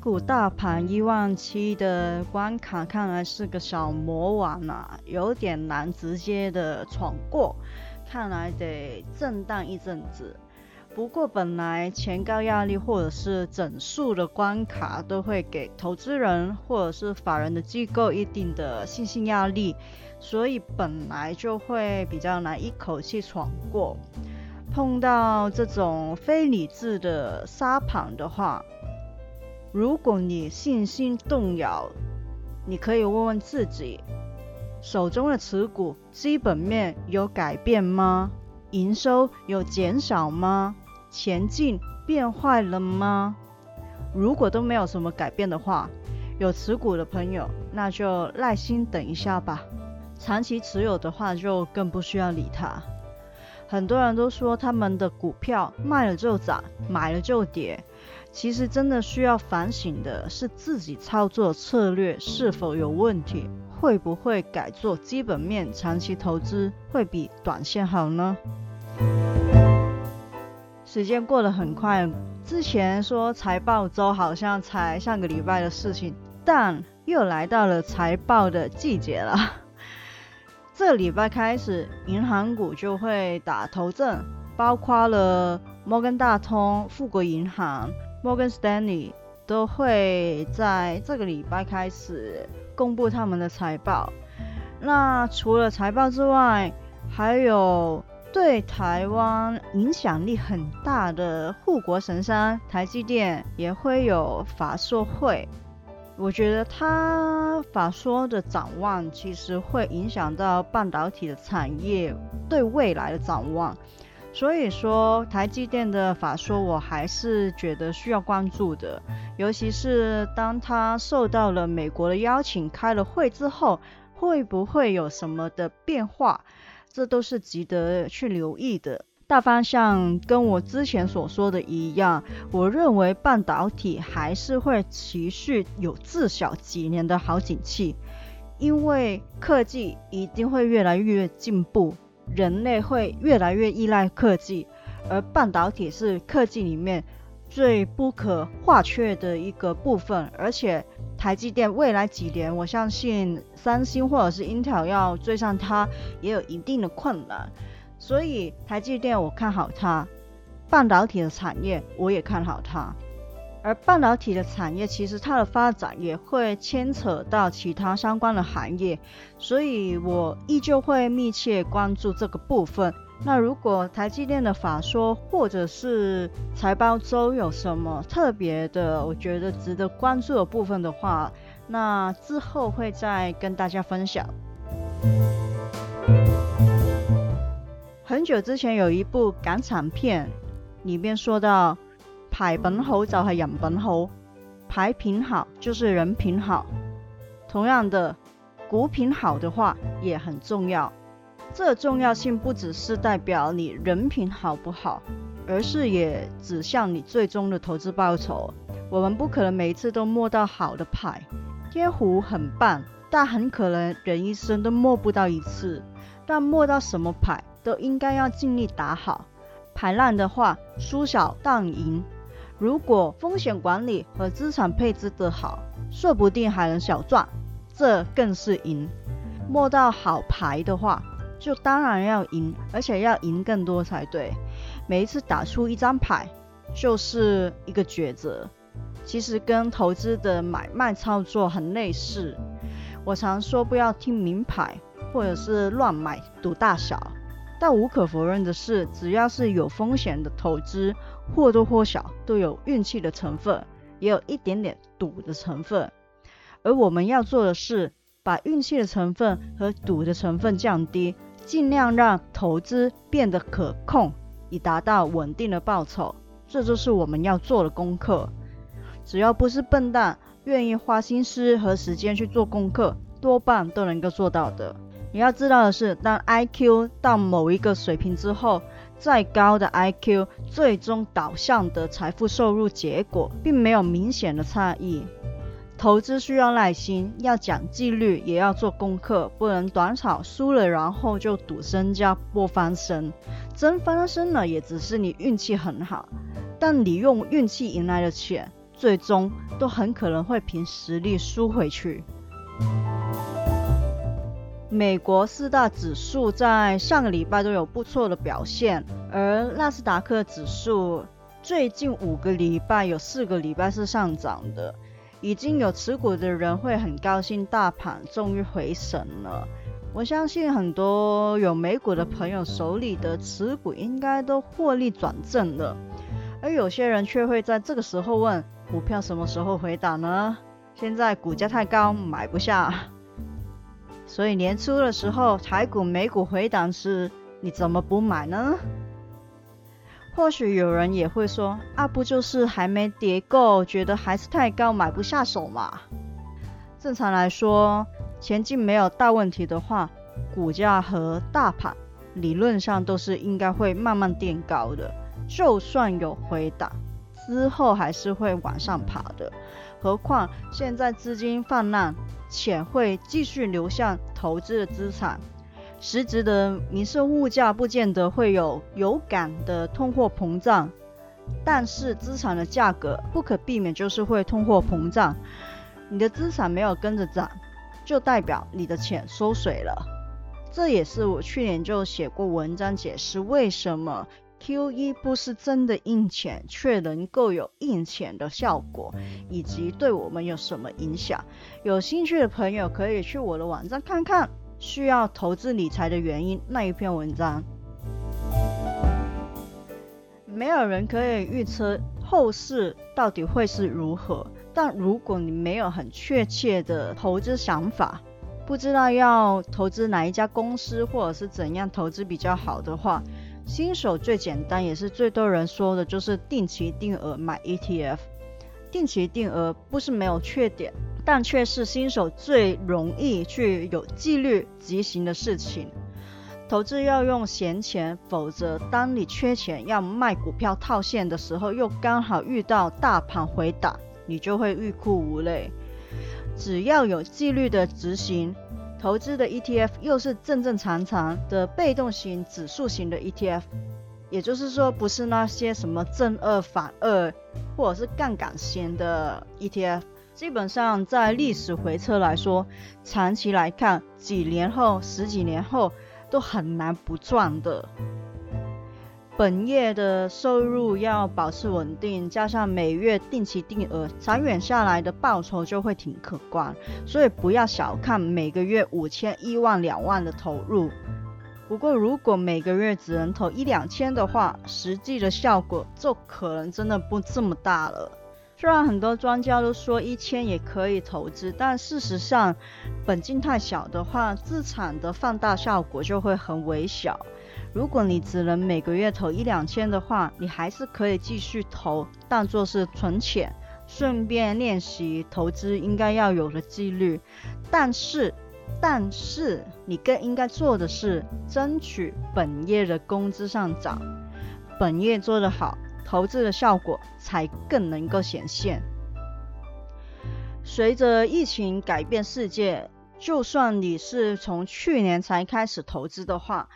股大盘一万七的关卡看来是个小魔王啊，有点难直接的闯过，看来得震荡一阵子。不过本来前高压力或者是整数的关卡都会给投资人或者是法人的机构一定的信心压力，所以本来就会比较难一口气闯过。碰到这种非理智的沙盘的话，如果你信心动摇，你可以问问自己，手中的持股基本面有改变吗？营收有减少吗？前进变坏了吗？如果都没有什么改变的话，有持股的朋友那就耐心等一下吧。长期持有的话就更不需要理它。很多人都说他们的股票卖了就涨，买了就跌。其实真的需要反省的是自己操作策略是否有问题，会不会改做基本面长期投资会比短线好呢？时间过得很快，之前说财报周好像才上个礼拜的事情，但又来到了财报的季节了。这礼拜开始，银行股就会打头阵，包括了摩根大通、富国银行。Morgan Stanley 都会在这个礼拜开始公布他们的财报。那除了财报之外，还有对台湾影响力很大的护国神山台积电也会有法说会。我觉得他法说的展望其实会影响到半导体的产业对未来的展望。所以说，台积电的法说，我还是觉得需要关注的。尤其是当他受到了美国的邀请开了会之后，会不会有什么的变化？这都是值得去留意的。大方向跟我之前所说的一样，我认为半导体还是会持续有至少几年的好景气，因为科技一定会越来越进步。人类会越来越依赖科技，而半导体是科技里面最不可或缺的一个部分。而且台积电未来几年，我相信三星或者是 Intel 要追上它，也有一定的困难。所以台积电我看好它，半导体的产业我也看好它。而半导体的产业其实它的发展也会牵扯到其他相关的行业，所以我依旧会密切关注这个部分。那如果台积电的法说或者是财报周有什么特别的，我觉得值得关注的部分的话，那之后会再跟大家分享。很久之前有一部港产片，里面说到。牌本好就系人品好，牌品好就是人品好。同样的，股品好的话也很重要。这重要性不只是代表你人品好不好，而是也指向你最终的投资报酬。我们不可能每一次都摸到好的牌，天胡很棒，但很可能人一生都摸不到一次。但摸到什么牌都应该要尽力打好，牌烂的话，输小当赢。如果风险管理和资产配置得好，说不定还能小赚，这更是赢。摸到好牌的话，就当然要赢，而且要赢更多才对。每一次打出一张牌，就是一个抉择。其实跟投资的买卖操作很类似。我常说不要听名牌，或者是乱买赌大小。但无可否认的是，只要是有风险的投资，或多或少都有运气的成分，也有一点点赌的成分。而我们要做的是，把运气的成分和赌的成分降低，尽量让投资变得可控，以达到稳定的报酬。这就是我们要做的功课。只要不是笨蛋，愿意花心思和时间去做功课，多半都能够做到的。你要知道的是，当 IQ 到某一个水平之后，再高的 IQ，最终导向的财富收入结果，并没有明显的差异。投资需要耐心，要讲纪律，也要做功课，不能短炒输了，然后就赌身家不翻身。真翻身了，也只是你运气很好。但你用运气赢来的钱，最终都很可能会凭实力输回去。美国四大指数在上个礼拜都有不错的表现，而纳斯达克指数最近五个礼拜有四个礼拜是上涨的，已经有持股的人会很高兴，大盘终于回神了。我相信很多有美股的朋友手里的持股应该都获利转正了。而有些人却会在这个时候问：股票什么时候回档呢？现在股价太高，买不下。所以年初的时候，台股、美股回档时，你怎么不买呢？或许有人也会说：啊，不就是还没跌够，觉得还是太高，买不下手嘛？正常来说，前进没有大问题的话，股价和大盘理论上都是应该会慢慢垫高的。就算有回档，之后还是会往上爬的。何况现在资金泛滥，钱会继续流向投资的资产，实质的民生物价不见得会有有感的通货膨胀，但是资产的价格不可避免就是会通货膨胀。你的资产没有跟着涨，就代表你的钱缩水了。这也是我去年就写过文章解释为什么。QE 不是真的印钱，却能够有印钱的效果，以及对我们有什么影响？有兴趣的朋友可以去我的网站看看。需要投资理财的原因那一篇文章。没有人可以预测后市到底会是如何，但如果你没有很确切的投资想法，不知道要投资哪一家公司，或者是怎样投资比较好的话，新手最简单也是最多人说的，就是定期定额买 ETF。定期定额不是没有缺点，但却是新手最容易去有纪律执行的事情。投资要用闲钱，否则当你缺钱要卖股票套现的时候，又刚好遇到大盘回档，你就会欲哭无泪。只要有纪律的执行。投资的 ETF 又是正正常常的被动型指数型的 ETF，也就是说不是那些什么正二反二或者是杠杆型的 ETF。基本上在历史回撤来说，长期来看，几年后、十几年后都很难不赚的。本业的收入要保持稳定，加上每月定期定额，长远下来的报酬就会挺可观。所以不要小看每个月五千、一万、两万的投入。不过如果每个月只能投一两千的话，实际的效果就可能真的不这么大了。虽然很多专家都说一千也可以投资，但事实上本金太小的话，资产的放大效果就会很微小。如果你只能每个月投一两千的话，你还是可以继续投，当做是存钱，顺便练习投资应该要有的纪律。但是，但是你更应该做的是争取本业的工资上涨，本业做得好，投资的效果才更能够显现。随着疫情改变世界，就算你是从去年才开始投资的话，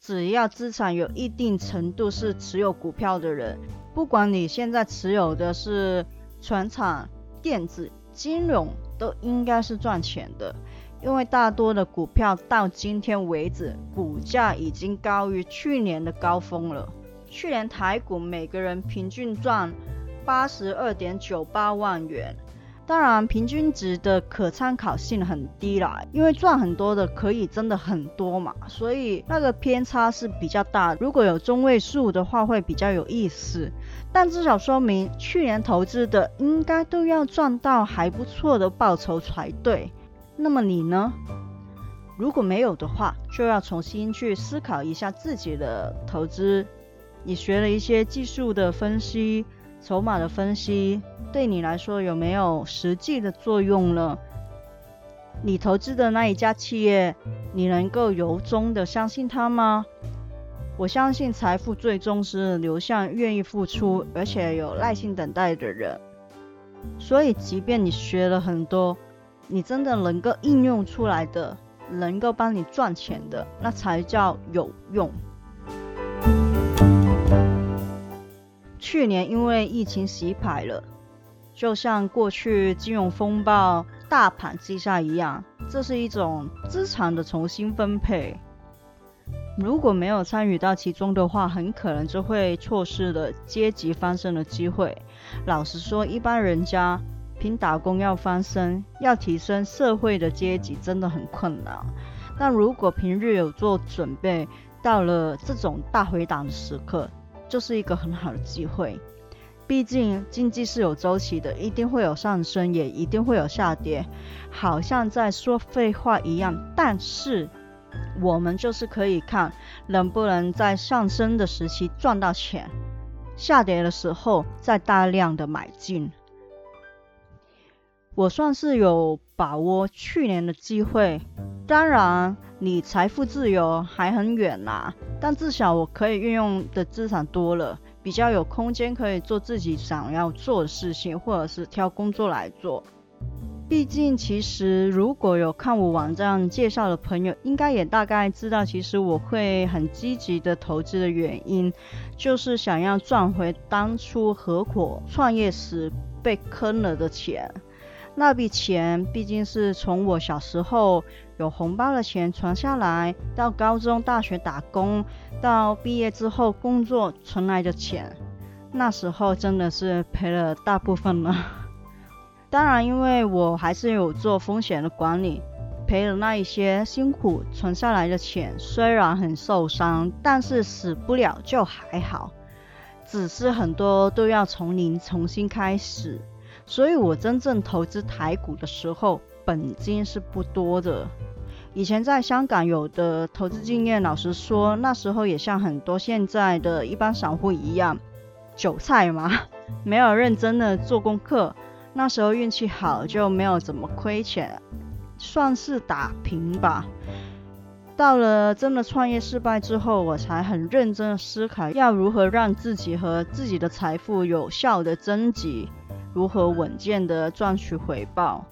只要资产有一定程度是持有股票的人，不管你现在持有的是船厂、电子、金融，都应该是赚钱的。因为大多的股票到今天为止，股价已经高于去年的高峰了。去年台股每个人平均赚八十二点九八万元。当然，平均值的可参考性很低啦，因为赚很多的可以真的很多嘛，所以那个偏差是比较大。如果有中位数的话，会比较有意思。但至少说明去年投资的应该都要赚到还不错的报酬才对。那么你呢？如果没有的话，就要重新去思考一下自己的投资。你学了一些技术的分析、筹码的分析，对你来说有没有实际的作用呢？你投资的那一家企业，你能够由衷的相信它吗？我相信财富最终是流向愿意付出而且有耐心等待的人。所以，即便你学了很多，你真的能够应用出来的。能够帮你赚钱的，那才叫有用。去年因为疫情洗牌了，就像过去金融风暴、大盘击下一样，这是一种资产的重新分配。如果没有参与到其中的话，很可能就会错失了阶级翻身的机会。老实说，一般人家。凭打工要翻身，要提升社会的阶级真的很困难。但如果平日有做准备，到了这种大回档的时刻，就是一个很好的机会。毕竟经济是有周期的，一定会有上升，也一定会有下跌。好像在说废话一样，但是我们就是可以看能不能在上升的时期赚到钱，下跌的时候再大量的买进。我算是有把握去年的机会，当然离财富自由还很远啦，但至少我可以运用的资产多了，比较有空间可以做自己想要做的事情，或者是挑工作来做。毕竟，其实如果有看我网站介绍的朋友，应该也大概知道，其实我会很积极的投资的原因，就是想要赚回当初合伙创业时被坑了的钱。那笔钱毕竟是从我小时候有红包的钱存下来，到高中、大学打工，到毕业之后工作存来的钱，那时候真的是赔了大部分了。当然，因为我还是有做风险的管理，赔了那一些辛苦存下来的钱，虽然很受伤，但是死不了就还好，只是很多都要从零重新开始。所以我真正投资台股的时候，本金是不多的。以前在香港有的投资经验，老实说，那时候也像很多现在的一般散户一样，韭菜嘛，没有认真的做功课。那时候运气好，就没有怎么亏钱，算是打平吧。到了真的创业失败之后，我才很认真思考，要如何让自己和自己的财富有效的增值。如何稳健的赚取回报，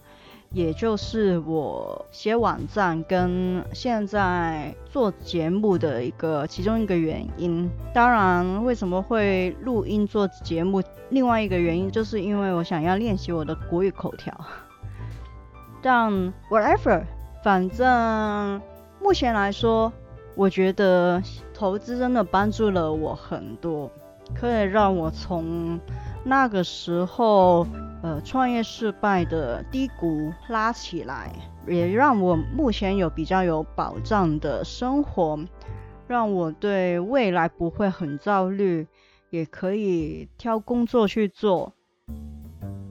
也就是我写网站跟现在做节目的一个其中一个原因。当然，为什么会录音做节目？另外一个原因就是因为我想要练习我的国语口条。但 whatever，反正目前来说，我觉得投资真的帮助了我很多，可以让我从。那个时候，呃，创业失败的低谷拉起来，也让我目前有比较有保障的生活，让我对未来不会很焦虑，也可以挑工作去做。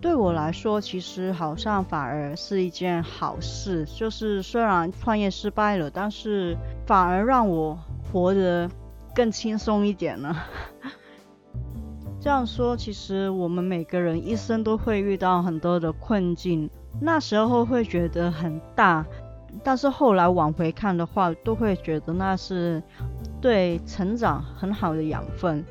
对我来说，其实好像反而是一件好事，就是虽然创业失败了，但是反而让我活得更轻松一点了。这样说，其实我们每个人一生都会遇到很多的困境，那时候会觉得很大，但是后来往回看的话，都会觉得那是对成长很好的养分。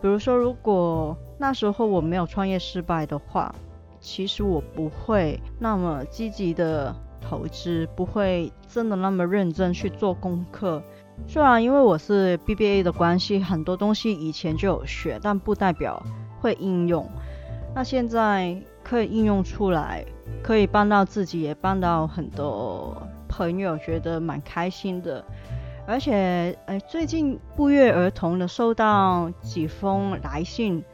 比如说，如果那时候我没有创业失败的话，其实我不会那么积极的投资，不会真的那么认真去做功课。虽然因为我是 BBA 的关系，很多东西以前就有学，但不代表会应用。那现在可以应用出来，可以帮到自己，也帮到很多朋友，觉得蛮开心的。而且，哎，最近不约而同的收到几封来信，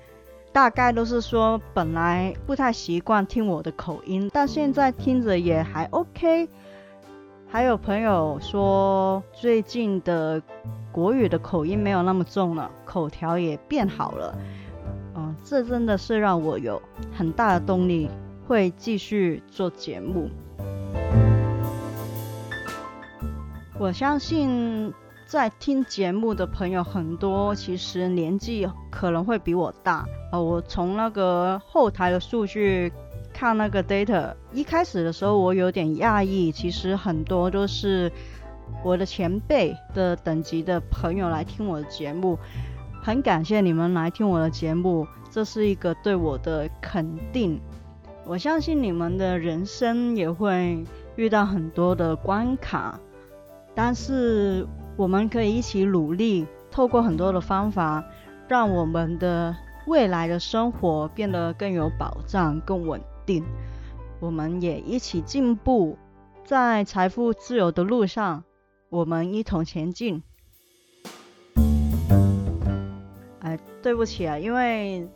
大概都是说本来不太习惯听我的口音，但现在听着也还 OK。还有朋友说，最近的国语的口音没有那么重了，口条也变好了。嗯，这真的是让我有很大的动力，会继续做节目。我相信在听节目的朋友很多，其实年纪可能会比我大。呃，我从那个后台的数据看那个 data，一开始的时候我有点讶异，其实很多都是我的前辈的等级的朋友来听我的节目。很感谢你们来听我的节目，这是一个对我的肯定。我相信你们的人生也会遇到很多的关卡，但是我们可以一起努力，透过很多的方法，让我们的未来的生活变得更有保障、更稳定。我们也一起进步，在财富自由的路上，我们一同前进。哎，对不起啊，因为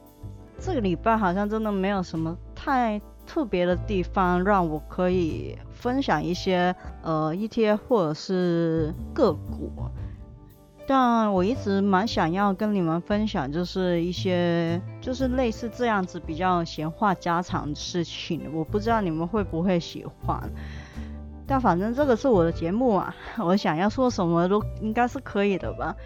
这个礼拜好像真的没有什么太特别的地方让我可以分享一些呃 ETF 或者是个股，但我一直蛮想要跟你们分享，就是一些就是类似这样子比较闲话家常的事情，我不知道你们会不会喜欢，但反正这个是我的节目啊，我想要说什么都应该是可以的吧。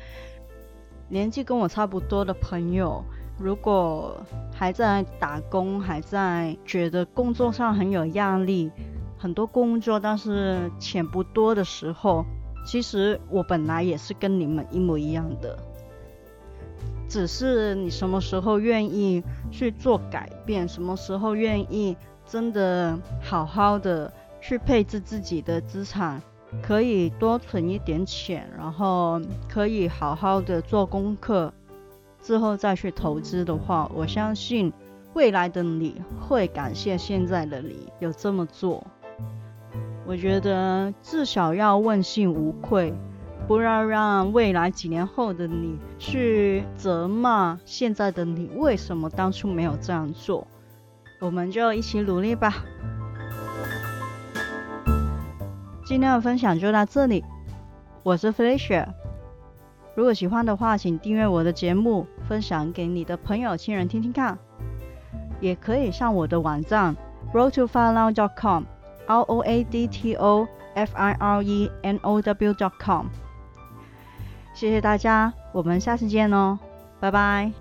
年纪跟我差不多的朋友，如果还在打工，还在觉得工作上很有压力，很多工作但是钱不多的时候，其实我本来也是跟你们一模一样的，只是你什么时候愿意去做改变，什么时候愿意真的好好的去配置自己的资产。可以多存一点钱，然后可以好好的做功课，之后再去投资的话，我相信未来的你会感谢现在的你有这么做。我觉得至少要问心无愧，不要让未来几年后的你去责骂现在的你为什么当初没有这样做。我们就一起努力吧。今天的分享就到这里，我是 Felicia。如果喜欢的话，请订阅我的节目，分享给你的朋友、亲人听听看。也可以上我的网站 roadtofirenow.com，r o a l o a d t o f i r e n o w dot com，。谢谢大家，我们下次见哦，拜拜。